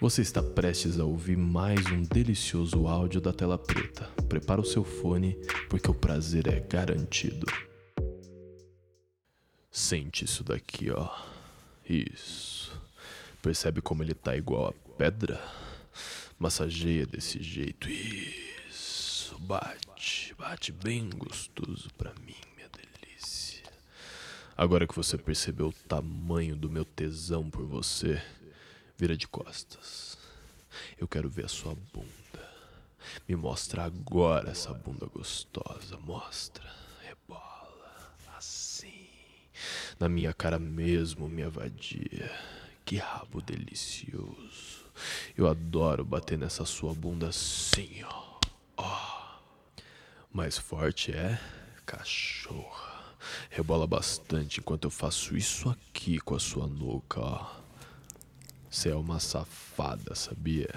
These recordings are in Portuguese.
Você está prestes a ouvir mais um delicioso áudio da tela preta. Prepara o seu fone, porque o prazer é garantido. Sente isso daqui, ó. Isso. Percebe como ele tá igual a pedra? Massageia desse jeito. Isso. Bate, bate bem gostoso pra mim, minha delícia. Agora que você percebeu o tamanho do meu tesão por você, Vira de costas. Eu quero ver a sua bunda. Me mostra agora essa bunda gostosa. Mostra. Rebola. Assim. Na minha cara mesmo, minha vadia. Que rabo delicioso. Eu adoro bater nessa sua bunda assim, ó. ó. Mais forte é cachorra. Rebola bastante enquanto eu faço isso aqui com a sua nuca, ó. Você é uma safada, sabia?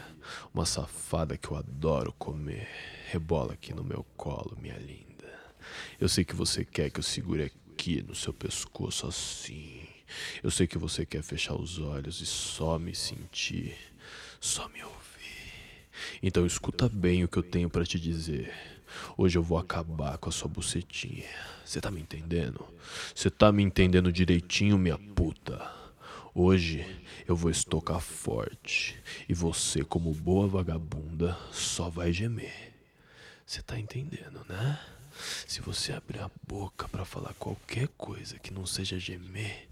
Uma safada que eu adoro comer. Rebola aqui no meu colo, minha linda. Eu sei que você quer que eu segure aqui no seu pescoço assim. Eu sei que você quer fechar os olhos e só me sentir, só me ouvir. Então escuta bem o que eu tenho para te dizer. Hoje eu vou acabar com a sua bucetinha. Você tá me entendendo? Você tá me entendendo direitinho, minha puta? Hoje eu vou estocar forte e você, como boa vagabunda, só vai gemer. Você tá entendendo, né? Se você abrir a boca para falar qualquer coisa que não seja gemer,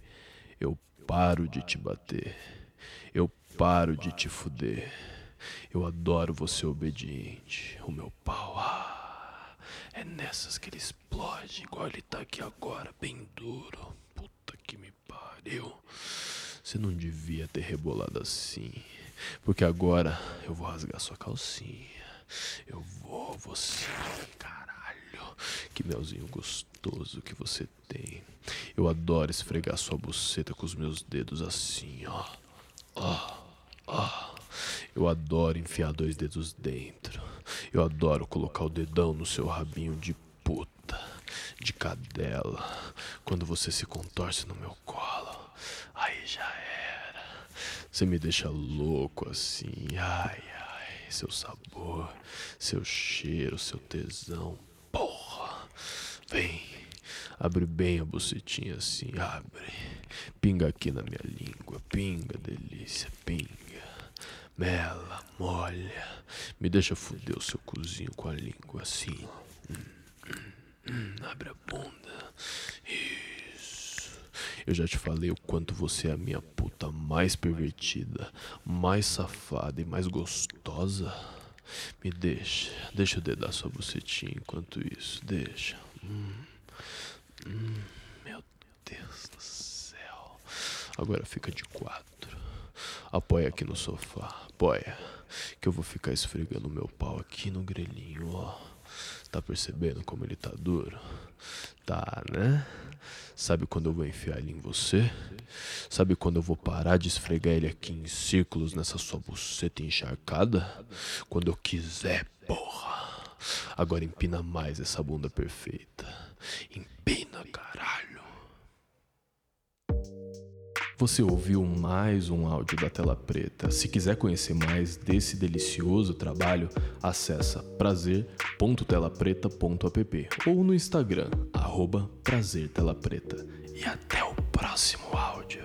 eu paro de te bater. Eu paro de te fuder. Eu adoro você obediente. O meu pau, ah, é nessas que ele explode, igual ele tá aqui agora, bem duro. Puta que me pariu. Você não devia ter rebolado assim. Porque agora eu vou rasgar sua calcinha. Eu vou, você, caralho. Que melzinho gostoso que você tem. Eu adoro esfregar sua buceta com os meus dedos assim, ó. Ó, ó. Eu adoro enfiar dois dedos dentro. Eu adoro colocar o dedão no seu rabinho de puta, de cadela, quando você se contorce no meu colo. Você me deixa louco assim. Ai, ai. Seu sabor, seu cheiro, seu tesão. Porra. Vem. Abre bem a bucetinha assim. Abre. Pinga aqui na minha língua. Pinga, delícia. Pinga. Mela, molha. Me deixa fuder o seu cozinho com a língua assim. Hum, hum, hum. Abre a bunda. Eu já te falei o quanto você é a minha puta mais pervertida, mais safada e mais gostosa. Me deixa, deixa eu dedar sua bucetinha enquanto isso, deixa. Hum, hum, meu Deus do céu. Agora fica de quatro. Apoia aqui no sofá, apoia. Que eu vou ficar esfregando meu pau aqui no grelhinho, ó. Tá percebendo como ele tá duro? Tá, né? Sabe quando eu vou enfiar ele em você? Sabe quando eu vou parar de esfregar ele aqui em círculos nessa sua buceta encharcada? Quando eu quiser, porra. Agora empina mais essa bunda perfeita. Empina, Você ouviu mais um áudio da Tela Preta. Se quiser conhecer mais desse delicioso trabalho, acessa prazer.telapreta.app ou no Instagram, arroba prazertelapreta. E até o próximo áudio.